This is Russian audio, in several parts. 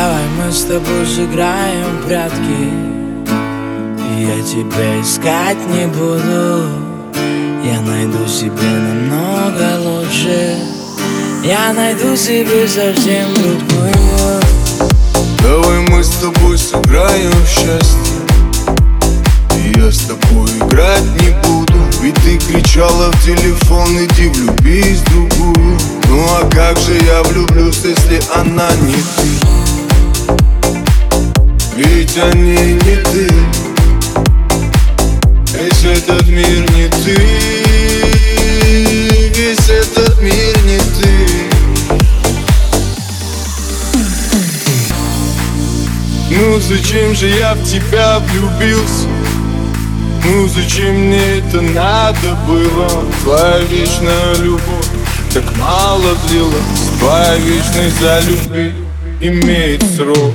Давай мы с тобой сыграем прятки. Я тебя искать не буду. Я найду себе намного лучше. Я найду себе совсем другую. Давай мы с тобой сыграем в счастье. Я с тобой играть не буду. Ведь ты кричала в телефон, иди влюбись в другую. Ну а как же я влюблюсь, если она не ты Ведь они не ты Весь этот мир не ты Весь этот мир не ты Ну зачем же я в тебя влюбился? Ну зачем мне это надо было? Твоя вечная любовь так мало длилась Твоя вечность за любви имеет срок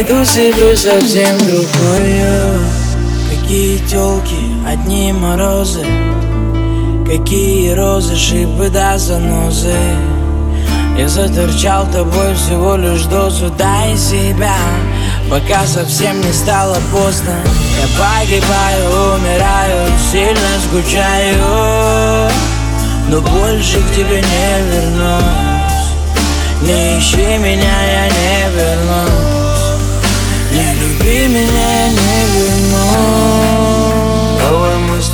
Найду себе совсем другую Какие телки, одни морозы. Какие розы, шипы да занозы. Я заторчал тобой всего лишь дозу. Дай себя, пока совсем не стало поздно. Я погибаю, умираю, сильно скучаю. Но больше к тебе не вернусь. Не ищи меня, я не вернусь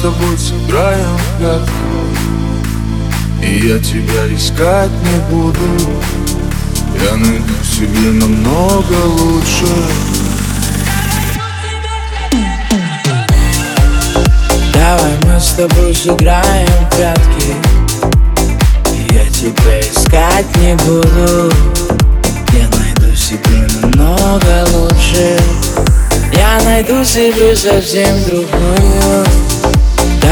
тобой сыграем в прятки И я тебя искать не буду. Я найду себе намного лучше. Давай мы с тобой сыграем в прятки. Я тебя искать не буду. Я найду себе намного лучше. Я найду себе совсем другую